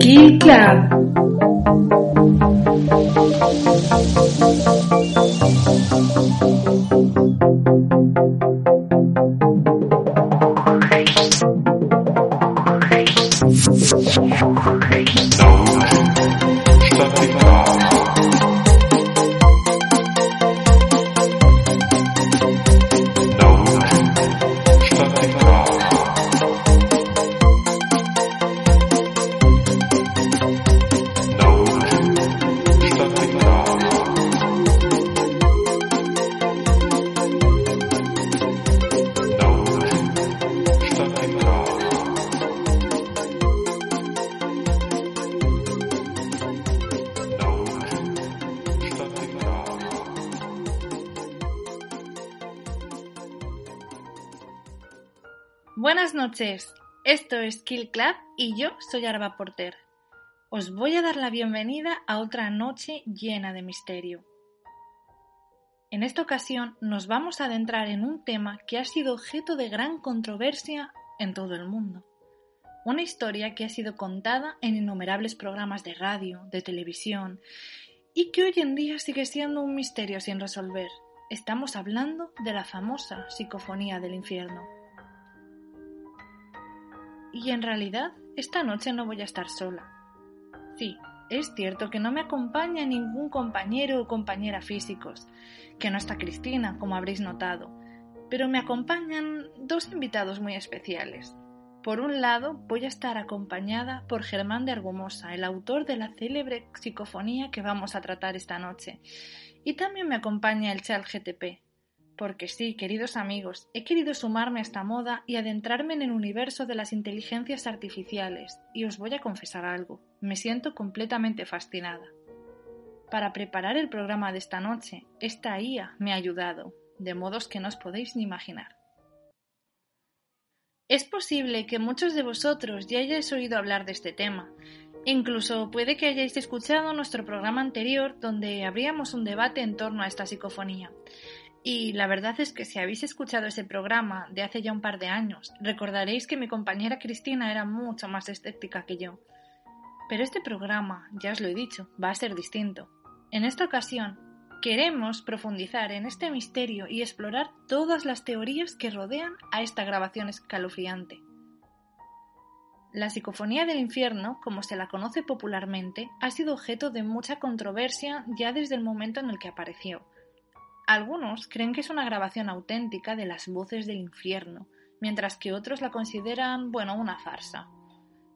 Key Club. Buenas noches, esto es Kill Club y yo soy Arba Porter. Os voy a dar la bienvenida a otra noche llena de misterio. En esta ocasión nos vamos a adentrar en un tema que ha sido objeto de gran controversia en todo el mundo. Una historia que ha sido contada en innumerables programas de radio, de televisión, y que hoy en día sigue siendo un misterio sin resolver. Estamos hablando de la famosa psicofonía del infierno. Y en realidad, esta noche no voy a estar sola. Sí, es cierto que no me acompaña ningún compañero o compañera físicos, que no está Cristina, como habréis notado, pero me acompañan dos invitados muy especiales. Por un lado, voy a estar acompañada por Germán de Argumosa, el autor de la célebre psicofonía que vamos a tratar esta noche, y también me acompaña el Chal GTP, porque sí, queridos amigos, he querido sumarme a esta moda y adentrarme en el universo de las inteligencias artificiales, y os voy a confesar algo, me siento completamente fascinada. Para preparar el programa de esta noche, esta IA me ha ayudado, de modos que no os podéis ni imaginar. Es posible que muchos de vosotros ya hayáis oído hablar de este tema, Incluso puede que hayáis escuchado nuestro programa anterior donde abríamos un debate en torno a esta psicofonía. Y la verdad es que si habéis escuchado ese programa de hace ya un par de años, recordaréis que mi compañera Cristina era mucho más escéptica que yo. Pero este programa, ya os lo he dicho, va a ser distinto. En esta ocasión, queremos profundizar en este misterio y explorar todas las teorías que rodean a esta grabación escalofriante. La psicofonía del infierno, como se la conoce popularmente, ha sido objeto de mucha controversia ya desde el momento en el que apareció algunos creen que es una grabación auténtica de las voces del infierno, mientras que otros la consideran, bueno, una farsa.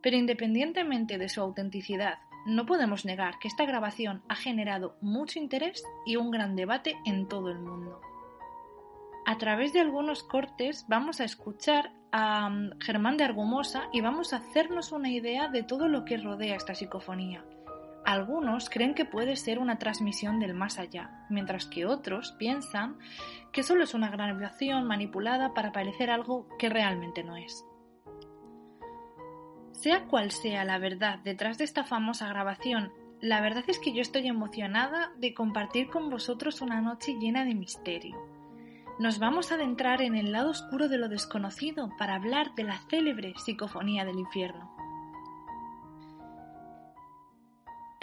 Pero independientemente de su autenticidad, no podemos negar que esta grabación ha generado mucho interés y un gran debate en todo el mundo. A través de algunos cortes vamos a escuchar a mm, Germán de Argumosa y vamos a hacernos una idea de todo lo que rodea esta psicofonía, algunos creen que puede ser una transmisión del más allá, mientras que otros piensan que solo es una grabación manipulada para parecer algo que realmente no es. Sea cual sea la verdad detrás de esta famosa grabación, la verdad es que yo estoy emocionada de compartir con vosotros una noche llena de misterio. Nos vamos a adentrar en el lado oscuro de lo desconocido para hablar de la célebre psicofonía del infierno.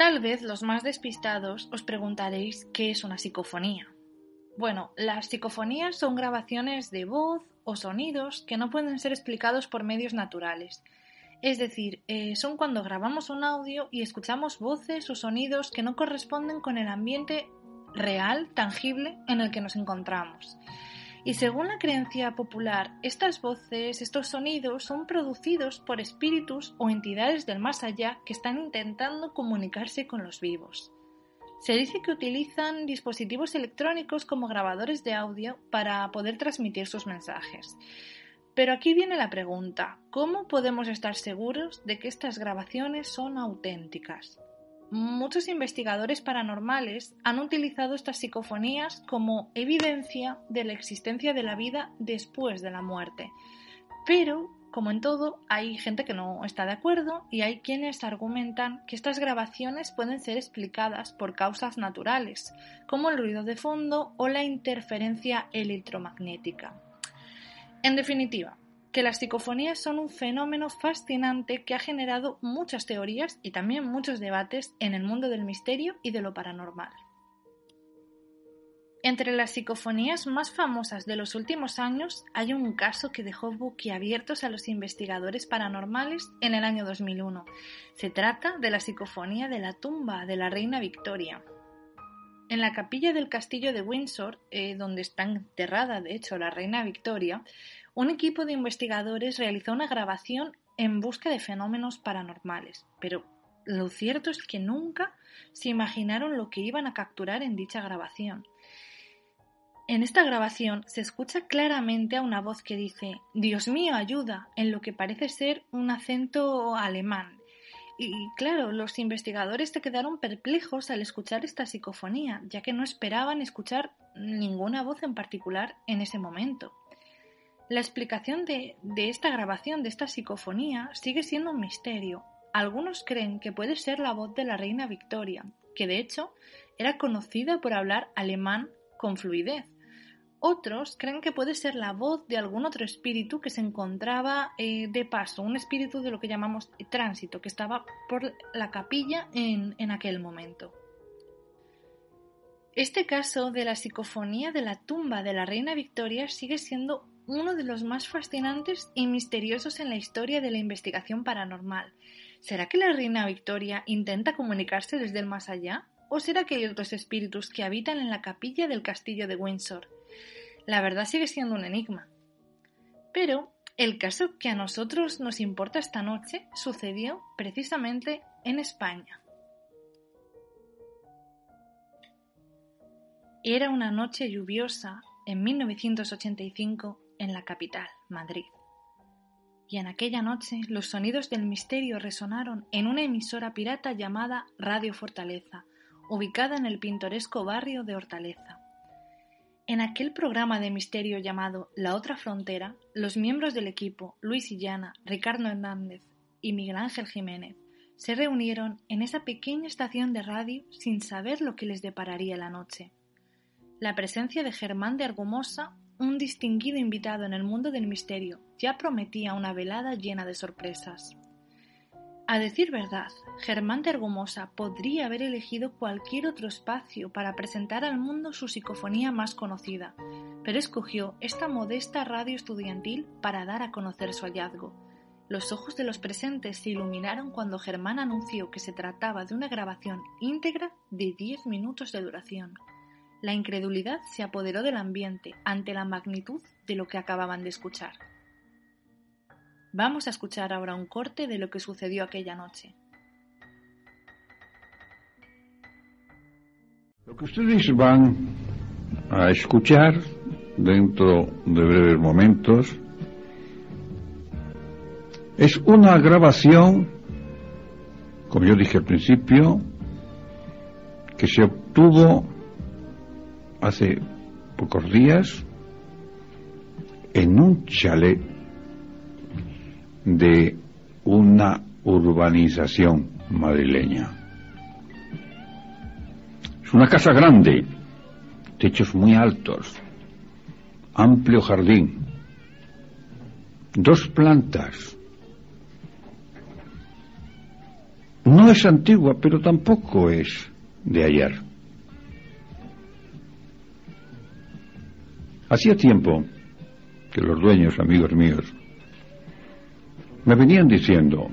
Tal vez los más despistados os preguntaréis qué es una psicofonía. Bueno, las psicofonías son grabaciones de voz o sonidos que no pueden ser explicados por medios naturales. Es decir, eh, son cuando grabamos un audio y escuchamos voces o sonidos que no corresponden con el ambiente real, tangible, en el que nos encontramos. Y según la creencia popular, estas voces, estos sonidos son producidos por espíritus o entidades del más allá que están intentando comunicarse con los vivos. Se dice que utilizan dispositivos electrónicos como grabadores de audio para poder transmitir sus mensajes. Pero aquí viene la pregunta, ¿cómo podemos estar seguros de que estas grabaciones son auténticas? Muchos investigadores paranormales han utilizado estas psicofonías como evidencia de la existencia de la vida después de la muerte. Pero, como en todo, hay gente que no está de acuerdo y hay quienes argumentan que estas grabaciones pueden ser explicadas por causas naturales, como el ruido de fondo o la interferencia electromagnética. En definitiva, que las psicofonías son un fenómeno fascinante que ha generado muchas teorías y también muchos debates en el mundo del misterio y de lo paranormal. Entre las psicofonías más famosas de los últimos años hay un caso que dejó boquiabiertos a los investigadores paranormales en el año 2001. Se trata de la psicofonía de la tumba de la reina Victoria. En la capilla del castillo de Windsor, eh, donde está enterrada de hecho la reina Victoria, un equipo de investigadores realizó una grabación en busca de fenómenos paranormales, pero lo cierto es que nunca se imaginaron lo que iban a capturar en dicha grabación. En esta grabación se escucha claramente a una voz que dice Dios mío, ayuda, en lo que parece ser un acento alemán, y claro, los investigadores se quedaron perplejos al escuchar esta psicofonía, ya que no esperaban escuchar ninguna voz en particular en ese momento. La explicación de, esta grabación, de esta psicofonía, sigue siendo un misterio. Algunos creen que puede ser la voz de la reina Victoria, que de hecho era conocida por hablar alemán con fluidez, otros creen que puede ser la voz de algún otro espíritu que se encontraba eh, de paso, un espíritu de lo que llamamos tránsito, que estaba por la capilla en, en aquel momento. Este caso de la psicofonía de la tumba de la reina Victoria sigue siendo uno de los más fascinantes y misteriosos en la historia de la investigación paranormal. ¿Será que la reina Victoria intenta comunicarse desde el más allá? ¿O será que hay otros espíritus que habitan en la capilla del castillo de Windsor? la verdad sigue siendo un enigma. Pero el caso que a nosotros nos importa esta noche sucedió precisamente en España. Era una noche lluviosa en 1985 en la capital, Madrid. Y en aquella noche los sonidos del misterio resonaron en una emisora pirata llamada Radio Fortaleza, ubicada en el pintoresco barrio de Hortaleza. En aquel programa de misterio llamado La otra frontera, los miembros del equipo, Luis Illana, Ricardo Hernández y Miguel Ángel Jiménez, se reunieron en esa pequeña estación de radio sin saber lo que les depararía la noche. La presencia de Germán de Argumosa, un distinguido invitado en el mundo del misterio, ya prometía una velada llena de sorpresas. A decir verdad, Germán de Argumosa podría haber elegido cualquier otro espacio para presentar al mundo su psicofonía más conocida, pero escogió esta modesta radio estudiantil para dar a conocer su hallazgo. Los ojos de los presentes se iluminaron cuando Germán anunció que se trataba de una grabación íntegra de 10 minutos de duración. La incredulidad se apoderó del ambiente ante la magnitud de lo que acababan de escuchar. Vamos a escuchar ahora un corte de lo que sucedió aquella noche. Lo que ustedes van a escuchar dentro de breves momentos es una grabación, como yo dije al principio, que se obtuvo hace pocos días en un chalet de una urbanización madrileña. Es una casa grande, techos muy altos, amplio jardín, dos plantas. No es antigua, pero tampoco es de ayer. Hacía tiempo que los dueños, amigos míos, me venían diciendo,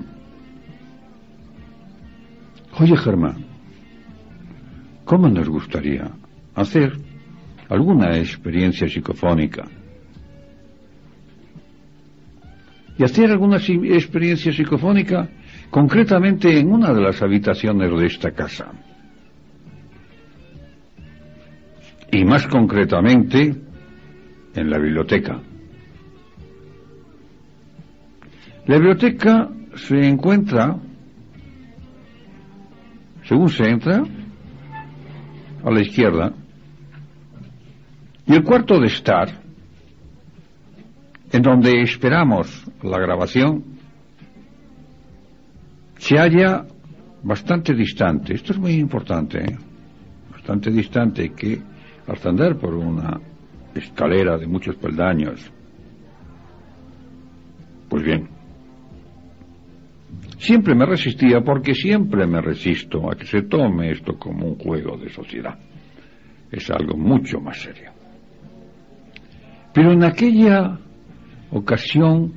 oye Germán, ¿cómo nos gustaría hacer alguna experiencia psicofónica? Y hacer alguna experiencia psicofónica concretamente en una de las habitaciones de esta casa. Y más concretamente en la biblioteca. La biblioteca se encuentra, según se entra, a la izquierda, y el cuarto de estar, en donde esperamos la grabación, se halla bastante distante. Esto es muy importante, ¿eh? bastante distante que ascender por una escalera de muchos peldaños. Pues bien, siempre me resistía porque siempre me resisto a que se tome esto como un juego de sociedad. Es algo mucho más serio. Pero en aquella ocasión,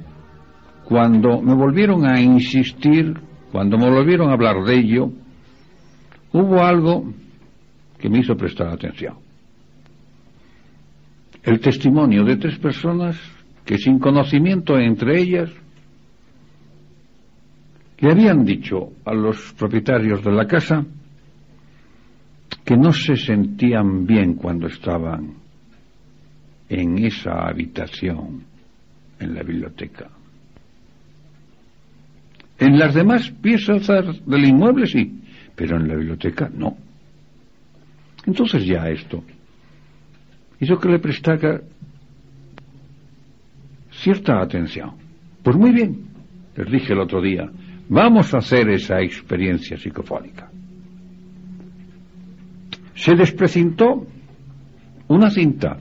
cuando me volvieron a insistir, cuando me volvieron a hablar de ello, hubo algo que me hizo prestar atención. El testimonio de tres personas que sin conocimiento entre ellas le habían dicho a los propietarios de la casa que no se sentían bien cuando estaban en esa habitación en la biblioteca. En las demás piezas del inmueble sí, pero en la biblioteca no. Entonces ya esto hizo que le prestara cierta atención. Pues muy bien, les dije el otro día, vamos a hacer esa experiencia psicofónica. Se desprecintó una cinta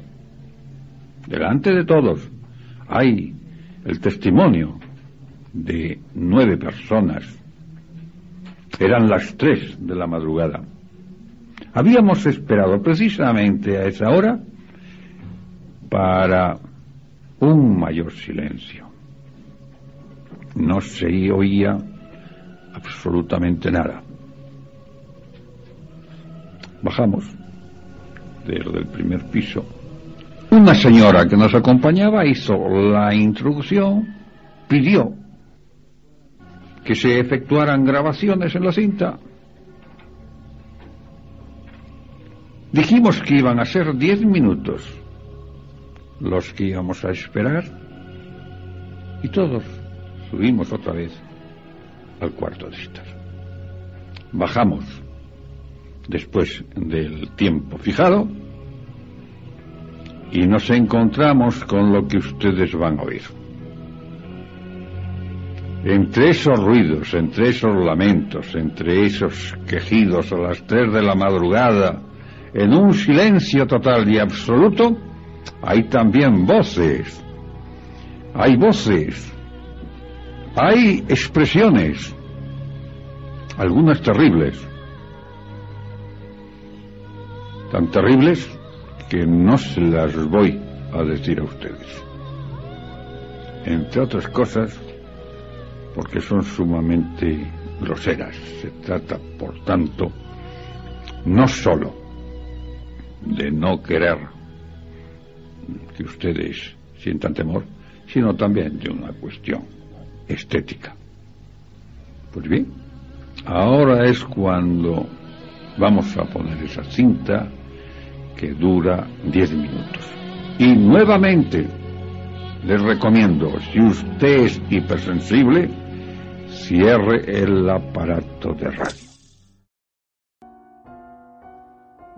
delante de todos. Hay el testimonio de nueve personas. Eran las tres de la madrugada. Habíamos esperado precisamente a esa hora para un mayor silencio. No se oía absolutamente nada. Bajamos desde el primer piso. Una señora que nos acompañaba hizo la introducción, pidió que se efectuaran grabaciones en la cinta. Dijimos que iban a ser diez minutos los que íbamos a esperar y todos subimos otra vez al cuarto de estar. Bajamos después del tiempo fijado y nos encontramos con lo que ustedes van a oír. Entre esos ruidos, entre esos lamentos, entre esos quejidos a las tres de la madrugada, en un silencio total y absoluto, hay también voces, hay voces, hay expresiones, algunas terribles, tan terribles que no se las voy a decir a ustedes. Entre otras cosas, porque son sumamente groseras. Se trata, por tanto, no sólo de no querer que ustedes sientan temor, sino también de una cuestión estética. Pues bien, ahora es cuando vamos a poner esa cinta que dura 10 minutos. Y nuevamente les recomiendo, si usted es hipersensible, cierre el aparato de radio.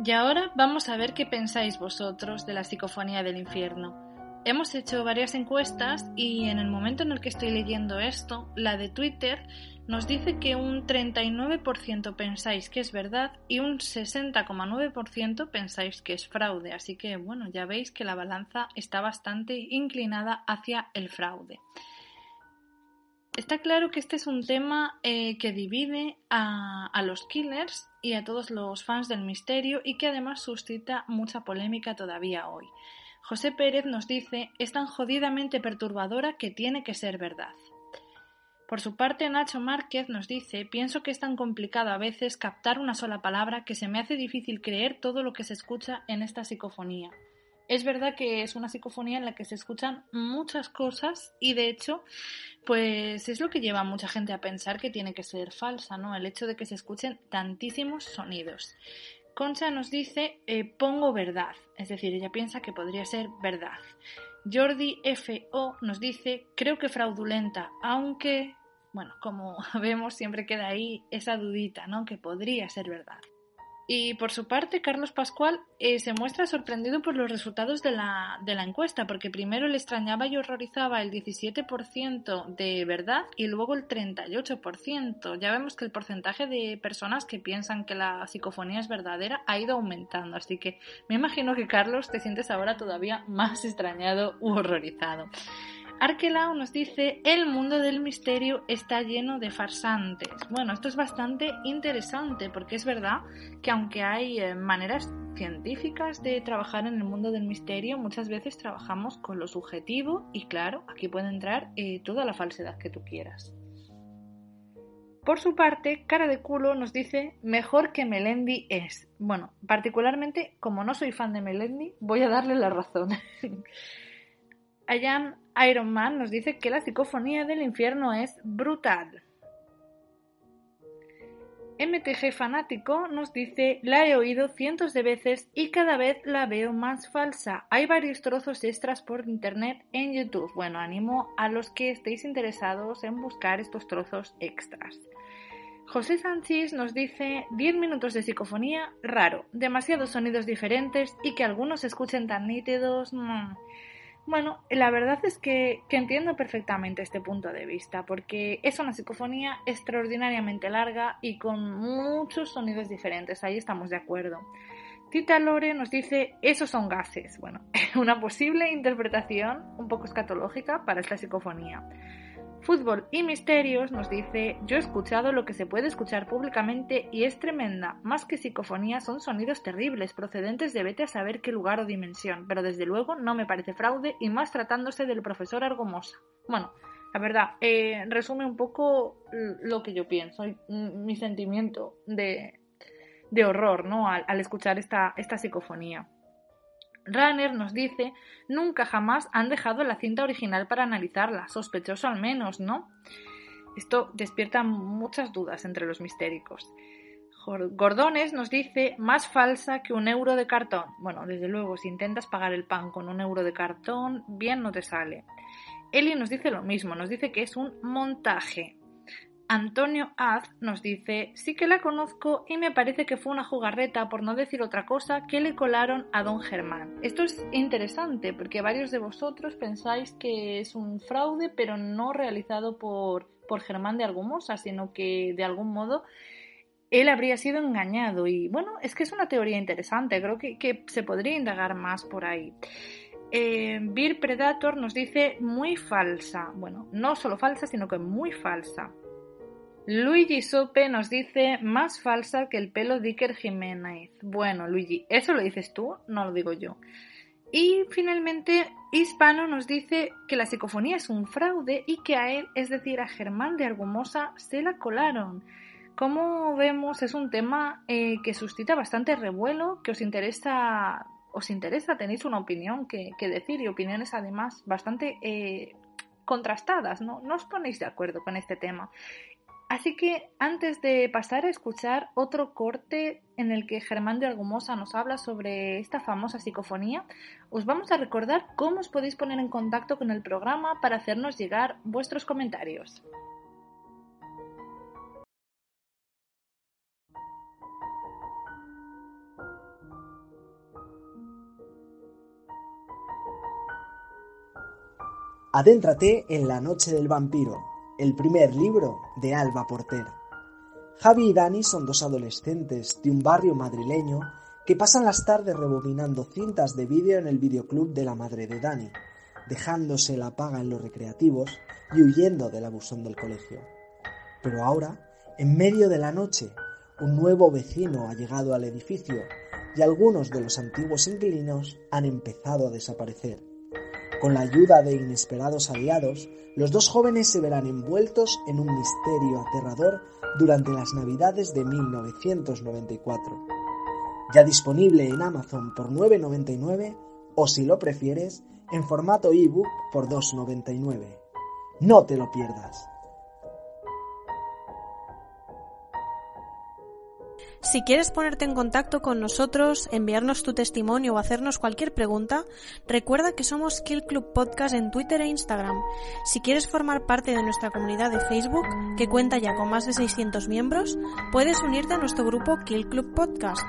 Y ahora vamos a ver qué pensáis vosotros de la psicofonía del infierno. Hemos hecho varias encuestas y en el momento en el que estoy leyendo esto, la de Twitter nos dice que un 39% pensáis que es verdad y un 60,9% pensáis que es fraude. Así que bueno, ya veis que la balanza está bastante inclinada hacia el fraude. Está claro que este es un tema eh, que divide a, a, los killers y a todos los fans del misterio y que además suscita mucha polémica todavía hoy. José Pérez nos dice, es tan jodidamente perturbadora que tiene que ser verdad. Por su parte, Nacho Márquez nos dice, pienso que es tan complicado a veces captar una sola palabra que se me hace difícil creer todo lo que se escucha en esta psicofonía. Es verdad que es una psicofonía en la que se escuchan muchas cosas y de hecho, pues es lo que lleva a mucha gente a pensar que tiene que ser falsa, ¿no? El hecho de que se escuchen tantísimos sonidos. Concha nos dice, eh, pongo verdad, es decir, ella piensa que podría ser verdad. Jordi FO nos dice, creo que fraudulenta, aunque, bueno, como vemos siempre queda ahí esa dudita, ¿no? Que podría ser verdad. Y por su parte, Carlos Pascual eh, se muestra sorprendido por los resultados de la, de la encuesta, porque primero le extrañaba y horrorizaba el 17% de verdad y luego el 38%. Ya vemos que el porcentaje de personas que piensan que la psicofonía es verdadera ha ido aumentando, así que me imagino que Carlos te sientes ahora todavía más extrañado u horrorizado. Arquelao nos dice, el mundo del misterio está lleno de farsantes. Bueno, esto es bastante interesante porque es verdad que aunque hay eh, maneras científicas de trabajar en el mundo del misterio, muchas veces trabajamos con lo subjetivo y claro, aquí puede entrar eh, toda la falsedad que tú quieras. Por su parte, Cara de Culo nos dice mejor que Melendi es. Bueno, particularmente como no soy fan de Melendi, voy a darle la razón. Iron Ironman nos dice que la psicofonía del infierno es brutal. MTG Fanático nos dice, la he oído cientos de veces y cada vez la veo más falsa. Hay varios trozos extras por internet en YouTube. Bueno, animo a los que estéis interesados en buscar estos trozos extras. José Sánchez nos dice 10 minutos de psicofonía, raro, demasiados sonidos diferentes y que algunos escuchen tan nítidos. Mm. Bueno, la verdad es que, entiendo perfectamente este punto de vista, porque es una psicofonía extraordinariamente larga y con muchos sonidos diferentes, ahí estamos de acuerdo. Tita Lore nos dice, esos son gases. Bueno, una posible interpretación un poco escatológica para esta psicofonía. Fútbol y Misterios nos dice, yo he escuchado lo que se puede escuchar públicamente y es tremenda. Más que psicofonía son sonidos terribles, procedentes de vete a saber qué lugar o dimensión, pero desde luego no me parece fraude y más tratándose del profesor Argomosa. Bueno, la verdad, eh, resume un poco lo que yo pienso, mi sentimiento de, de horror ¿no? al, escuchar esta psicofonía. Runner nos dice, nunca jamás han dejado la cinta original para analizarla, sospechoso al menos, ¿no? Esto despierta muchas dudas entre los mistéricos. Gordones nos dice, más falsa que un euro de cartón. Bueno, desde luego, si intentas pagar el pan con un euro de cartón, bien no te sale. Eli nos dice lo mismo, nos dice que es un montaje. Antonio Az nos dice, sí que la conozco y me parece que fue una jugarreta, por no decir otra cosa, que le colaron a don Germán. Esto es interesante porque varios de vosotros pensáis que es un fraude, pero no realizado por, por Germán de Argumosa, sino que de algún modo él habría sido engañado. Y bueno, es que es una teoría interesante, creo que, se podría indagar más por ahí. Eh, Beer Predator nos dice muy falsa. Bueno, no solo falsa, sino que muy falsa. Luigi Sope nos dice más falsa que el pelo de Iker Jiménez. Bueno, Luigi, ¿eso lo dices tú? No lo digo yo. Y finalmente, Hispano nos dice que la psicofonía es un fraude y que a él, es decir, a Germán de Argumosa, se la colaron. Como vemos, es un tema eh, que suscita bastante revuelo, que os interesa, os interesa, tenéis una opinión que, decir y opiniones además bastante eh, contrastadas, ¿no? No os ponéis de acuerdo con este tema. Así que antes de pasar a escuchar otro corte en el que Germán de Argumosa nos habla sobre esta famosa psicofonía, os vamos a recordar cómo os podéis poner en contacto con el programa para hacernos llegar vuestros comentarios. Adéntrate en la noche del vampiro el primer libro de Alba Porter. Javi y Dani son dos adolescentes de un barrio madrileño que pasan las tardes rebobinando cintas de vídeo en el videoclub de la madre de Dani, dejándose la paga en los recreativos y huyendo del abusón del colegio. Pero ahora, en medio de la noche, un nuevo vecino ha llegado al edificio y algunos de los antiguos inquilinos han empezado a desaparecer. Con la ayuda de inesperados aliados, los dos jóvenes se verán envueltos en un misterio aterrador durante las Navidades de 1994. Ya disponible en Amazon por 9,99 o si lo prefieres, en formato ebook por 2,99. No te lo pierdas. Si quieres ponerte en contacto con nosotros, enviarnos tu testimonio o hacernos cualquier pregunta, recuerda que somos Kill Club Podcast en Twitter e Instagram. Si quieres formar parte de nuestra comunidad de Facebook, que cuenta ya con más de 600 miembros, puedes unirte a nuestro grupo Kill Club Podcast.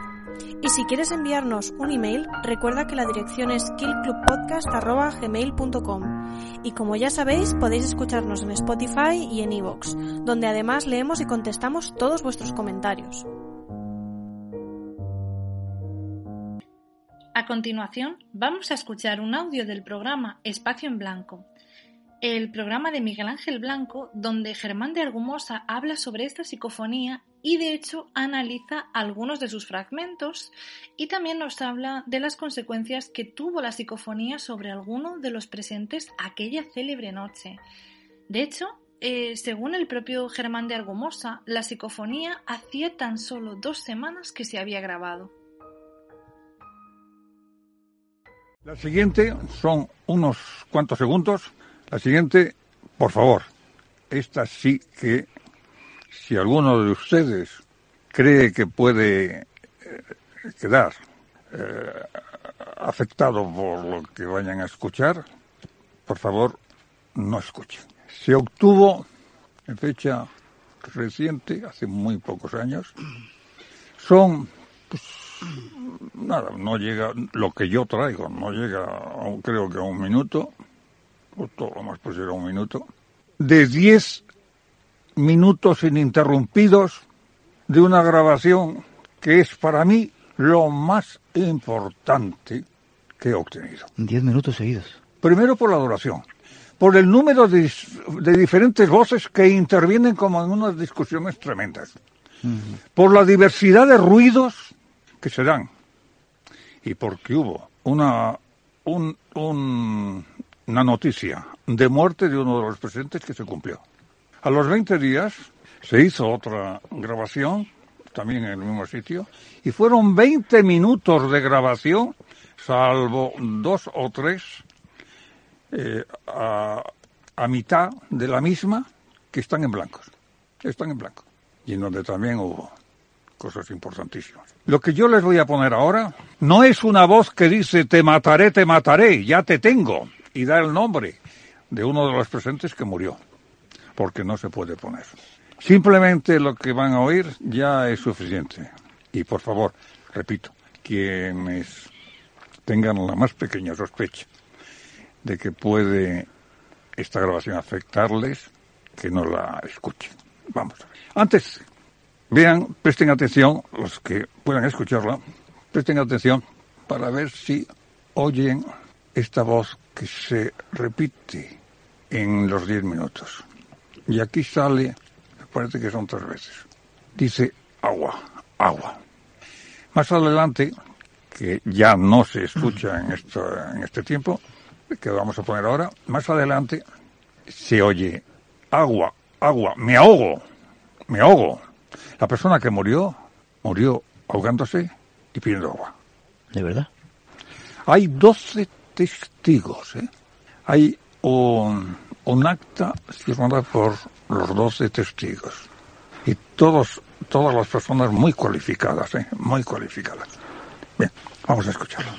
Y si quieres enviarnos un email, recuerda que la dirección es killclubpodcast.gmail.com. Y como ya sabéis, podéis escucharnos en Spotify y en iVoox, donde además leemos y contestamos todos vuestros comentarios. A continuación, vamos a escuchar un audio del programa Espacio en Blanco, el programa de Miguel Ángel Blanco, donde Germán de Argumosa habla sobre esta psicofonía y de hecho analiza algunos de sus fragmentos y también nos habla de las consecuencias que tuvo la psicofonía sobre alguno de los presentes aquella célebre noche. De hecho, eh, según el propio Germán de Argumosa, la psicofonía hacía tan solo dos semanas que se había grabado. La siguiente son unos cuantos segundos. La siguiente, por favor, esta sí que, si alguno de ustedes cree que puede eh, quedar eh, afectado por lo que vayan a escuchar, por favor, no escuchen. Se obtuvo en fecha reciente, hace muy pocos años. Son pues, nada, no llega, lo que yo traigo, no llega, a, creo que a un minuto, o todo lo más posible a un minuto, de 10 minutos ininterrumpidos de una grabación que es para mí lo más importante que he obtenido. 10 minutos seguidos. Primero por la duración, por el número de, de diferentes voces que intervienen como en unas discusiones tremendas, uh -huh. por la diversidad de ruidos que se dan y porque hubo una, un, un, una noticia de muerte de uno de los presidentes que se cumplió. A los 20 días se hizo otra grabación, también en el mismo sitio, y fueron 20 minutos de grabación, salvo dos o tres eh, a, a mitad de la misma que están en blancos. Están en blanco. Y en donde también hubo cosas importantísimas. Lo que yo les voy a poner ahora no es una voz que dice te mataré, te mataré, ya te tengo, y da el nombre de uno de los presentes que murió, porque no se puede poner. Simplemente lo que van a oír ya es suficiente. Y por favor, repito, quienes tengan la más pequeña sospecha de que puede esta grabación afectarles, que no la escuchen. Vamos. Antes, vean, presten atención, los que puedan escucharla, presten atención para ver si oyen esta voz que se repite en los 10 minutos. Y aquí sale, parece que son tres veces. Dice agua, agua. Más adelante, que ya no se escucha en, esto, en este tiempo, que vamos a poner ahora, más adelante se oye agua, agua, me ahogo, me ahogo. La persona que murió, murió ahogándose y pidiendo agua. ¿De verdad? Hay 12 testigos, ¿eh? Hay un, un acta firmada por los 12 testigos. Y todos, todas las personas muy cualificadas, ¿eh? Muy cualificadas. Bien, vamos a escucharlo.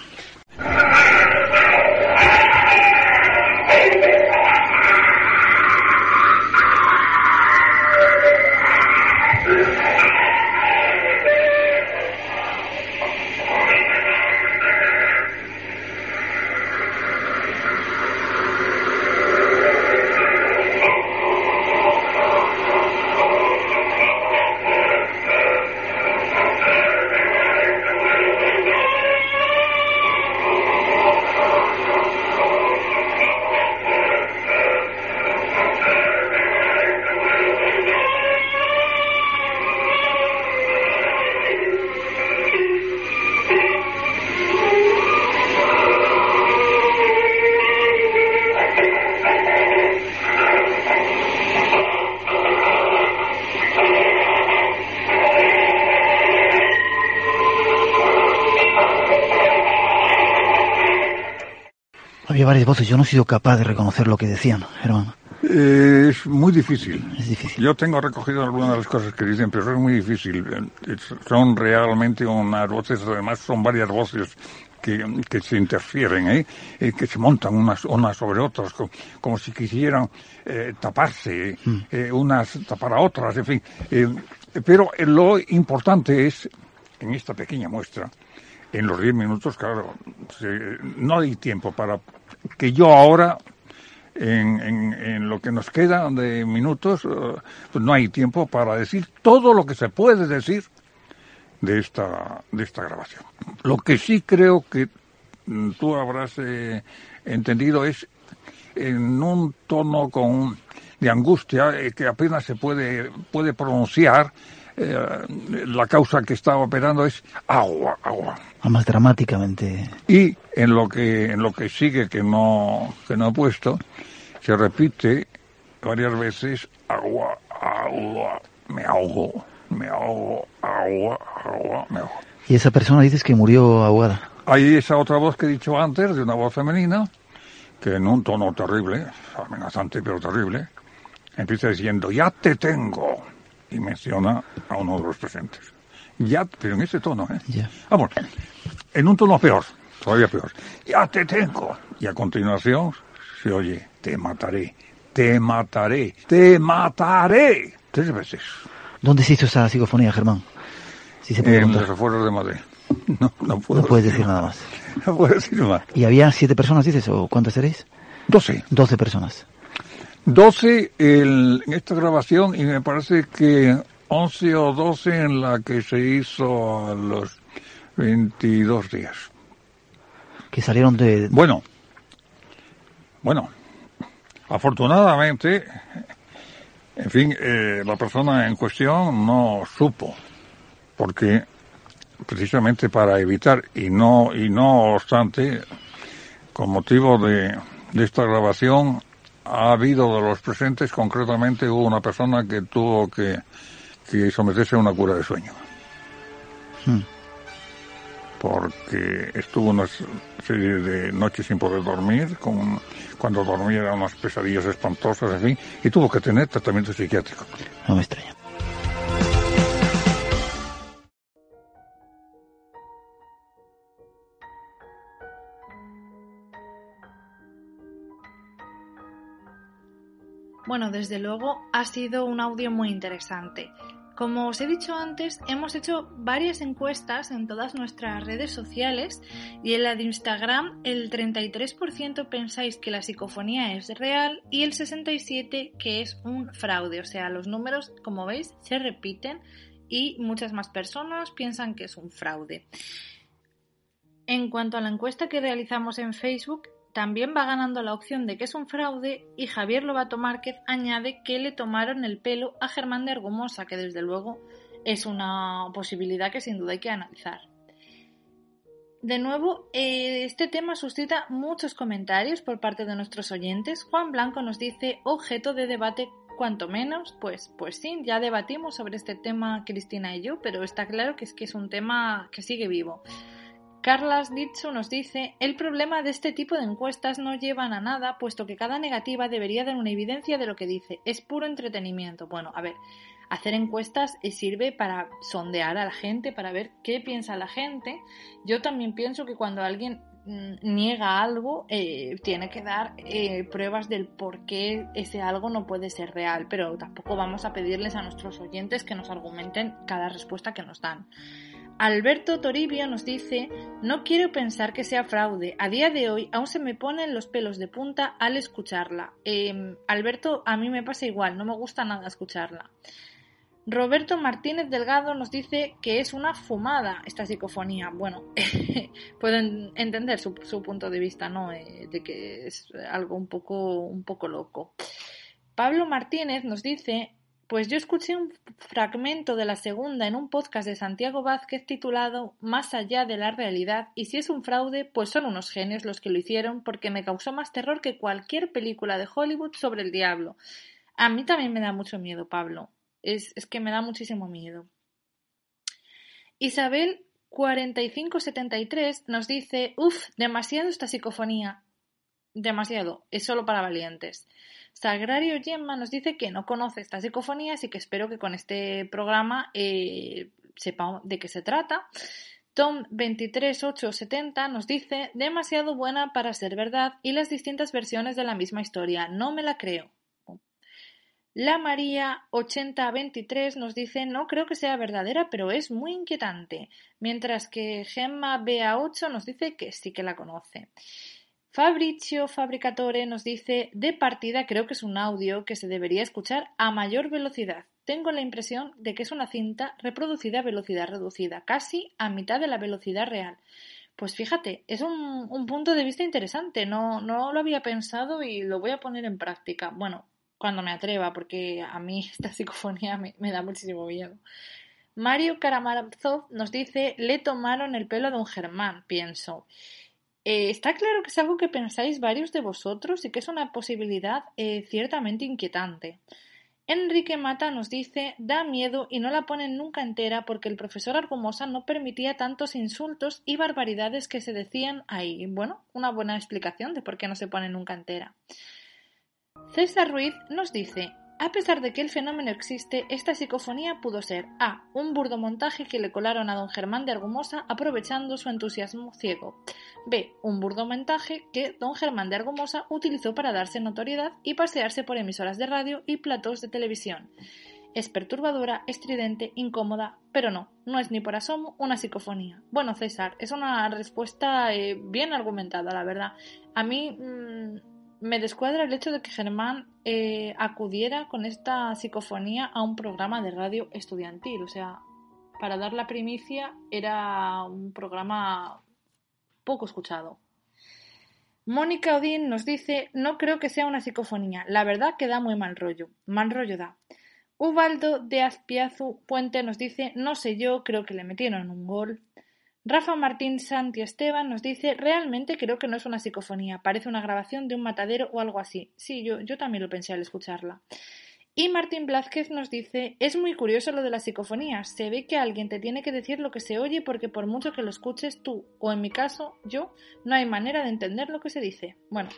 Varias voces, yo no he sido capaz de reconocer lo que decían, Germán. Eh, es muy difícil. Es difícil. Yo tengo recogido algunas de las cosas que dicen, pero es muy difícil. Eh, Son realmente unas voces, además son varias voces que, que se interfieren, ¿eh? Eh, que se montan unas, unas sobre otras, co- como, si quisieran eh, taparse, eh, unas tapar a otras, en fin. Pero lo importante es, en esta pequeña muestra, en los 10 minutos, claro, se- no hay tiempo para que yo ahora en, en- en lo que nos queda de minutos, eh, pues no hay tiempo para decir todo lo que se puede decir de esta, de esta grabación. Lo que sí creo que tú habrás eh, entendido es en un tono con, de angustia eh, que apenas se puede, puede pronunciar. Eh, la causa que está operando es agua, agua. Más dramáticamente. Y en lo que en lo que sigue que no que no he puesto se repite varias veces agua, agua, me ahogo, me ahogo, agua, agua, me ahogo. Y esa persona dices que murió ahogada. Hay esa otra voz que he dicho antes, de una voz femenina, que en un tono terrible, amenazante pero terrible, empieza diciendo, ya te tengo, y menciona a uno de los presentes. Ya, pero en ese tono, ¿eh? Vamos, en un tono peor, todavía peor. Ya te tengo. Y a continuación se oye, te mataré, te mataré, te mataré. Tres veces. ¿Dónde se hizo esa psicofonía, Germán? Si se puede En contar. los afueros de Madrid. No, no puedo. No puedes decir nada más. No puedo decir más. ¿Y había siete personas, dices? ¿O cuántas seréis? Doce. Doce personas. 12 el- en esta grabación y me parece que 11 o 12 en la que se hizo a los 22 días. Que salieron de... Bueno, bueno, afortunadamente, en fin, eh, la persona en cuestión no supo, porque precisamente para evitar y no y no obstante, con motivo de, de esta grabación ha habido de los presentes, concretamente hubo una persona que tuvo que, que someterse a una cura de sueño. Hmm. Porque estuvo una serie de noches sin poder dormir, con, cuando dormía eran unas pesadillas espantosas, en fin, y tuvo que tener tratamiento psiquiátrico. No me extraña. Bueno, desde luego ha sido un audio muy interesante. Como os he dicho antes, hemos hecho varias encuestas en todas nuestras redes sociales y en la de Instagram el 33% pensáis que la psicofonía es real y el 67% que es un fraude. O sea, los números, como veis, se repiten y muchas más personas piensan que es un fraude. En cuanto a la encuesta que realizamos en Facebook, también va ganando la opción de que es un fraude y Javier Lobato Márquez añade que le tomaron el pelo a Germán de Argumosa, que desde luego es una posibilidad que sin duda hay que analizar. De nuevo, eh, este tema suscita muchos comentarios por parte de nuestros oyentes. Juan Blanco nos dice objeto de debate cuanto menos, pues, pues sí, ya debatimos sobre este tema Cristina y yo, pero está claro que es que es un tema que sigue vivo. Carlas Ditsu nos dice, el problema de este tipo de encuestas no llevan a nada, puesto que cada negativa debería dar una evidencia de lo que dice. Es puro entretenimiento. Bueno, a ver, hacer encuestas sirve para sondear a la gente, para ver qué piensa la gente. Yo también pienso que cuando alguien mm, niega algo, eh, tiene que dar eh, pruebas del por qué ese algo no puede ser real, pero tampoco vamos a pedirles a nuestros oyentes que nos argumenten cada respuesta que nos dan. Alberto Toribio nos dice, no quiero pensar que sea fraude. A día de hoy aún se me ponen los pelos de punta al escucharla. Eh, Alberto, a mí me pasa igual, no me gusta nada escucharla. Roberto Martínez Delgado nos dice que es una fumada esta psicofonía. Bueno, puedo en entender su, su, punto de vista, ¿no? Eh, de que es algo un poco, un poco loco. Pablo Martínez nos dice, pues yo escuché un fragmento de la segunda en un podcast de Santiago Vázquez titulado Más allá de la realidad y si es un fraude, pues son unos genios los que lo hicieron porque me causó más terror que cualquier película de Hollywood sobre el diablo. A mí también me da mucho miedo, Pablo. Es, que me da muchísimo miedo. Isabel 4573 nos dice, uff, demasiado esta psicofonía. Demasiado, es solo para valientes. Sagrario Gemma nos dice que no conoce estas psicofonías y que espero que con este programa eh, sepa de qué se trata. Tom 23870 nos dice demasiado buena para ser verdad y las distintas versiones de la misma historia. No me la creo. La María 8023 nos dice no creo que sea verdadera, pero es muy inquietante. Mientras que Gemma BA8 nos dice que sí que la conoce. Fabricio Fabricatore nos dice de partida creo que es un audio que se debería escuchar a mayor velocidad. Tengo la impresión de que es una cinta reproducida a velocidad reducida, casi a mitad de la velocidad real. Pues fíjate, es un, un punto de vista interesante, no, no lo había pensado y lo voy a poner en práctica. Bueno, cuando me atreva, porque a mí esta psicofonía me, da muchísimo miedo. Mario Karamazov nos dice, le tomaron el pelo a don Germán, pienso. Eh, está claro que es algo que pensáis varios de vosotros y que es una posibilidad eh, ciertamente inquietante. Enrique Mata nos dice da miedo y no la ponen nunca entera porque el profesor Argumosa no permitía tantos insultos y barbaridades que se decían ahí. Bueno, una buena explicación de por qué no se pone nunca entera. César Ruiz nos dice a pesar de que el fenómeno existe, esta psicofonía pudo ser A. un burdo montaje que le colaron a don Germán de Argumosa aprovechando su entusiasmo ciego. B. un burdo montaje que don Germán de Argumosa utilizó para darse notoriedad y pasearse por emisoras de radio y platós de televisión. Es perturbadora, estridente, incómoda, pero no, no es ni por asomo una psicofonía. Bueno, César, es una respuesta eh, bien argumentada, la verdad. A mí mm, me descuadra el hecho de que Germán eh, acudiera con esta psicofonía a un programa de radio estudiantil. O sea, para dar la primicia era un programa poco escuchado. Mónica Odín nos dice, no creo que sea una psicofonía, la verdad que da muy mal rollo, mal rollo da. Ubaldo de Azpiazu Puente nos dice, no sé yo, creo que le metieron un gol. Rafa Martín Santi Esteban nos dice, realmente creo que no es una psicofonía, parece una grabación de un matadero o algo así. Sí, yo, también lo pensé al escucharla. Y Martín Blázquez nos dice, es muy curioso lo de las psicofonías, se ve que alguien te tiene que decir lo que se oye porque por mucho que lo escuches tú, o en mi caso, yo, no hay manera de entender lo que se dice. Bueno,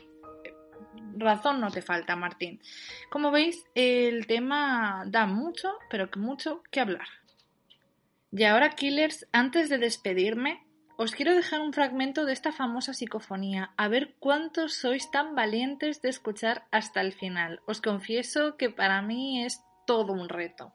razón no te falta, Martín. Como veis, el tema da mucho, pero mucho que hablar. Y ahora, Killers, antes de despedirme, os quiero dejar un fragmento de esta famosa psicofonía, a ver cuántos sois tan valientes de escuchar hasta el final. Os confieso que para mí es todo un reto.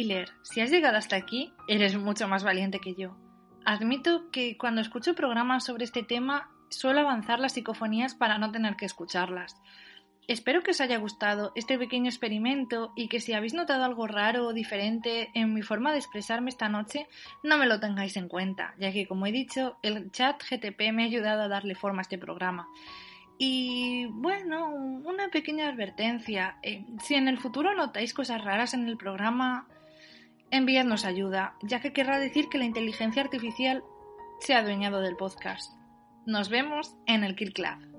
Killer. Si has llegado hasta aquí, eres mucho más valiente que yo. Admito que cuando escucho programas sobre este tema suelo avanzar las psicofonías para no tener que escucharlas. Espero que os haya gustado este pequeño experimento y que si habéis notado algo raro o diferente en mi forma de expresarme esta noche, no me lo tengáis en cuenta, ya que como he dicho, el chat GTP me ha ayudado a darle forma a este programa. Y bueno, una pequeña advertencia. Eh, si en el futuro notáis cosas raras en el programa, envíanos ayuda, ya que querrá decir que la inteligencia artificial se ha adueñado del podcast. Nos vemos en el Kill Club.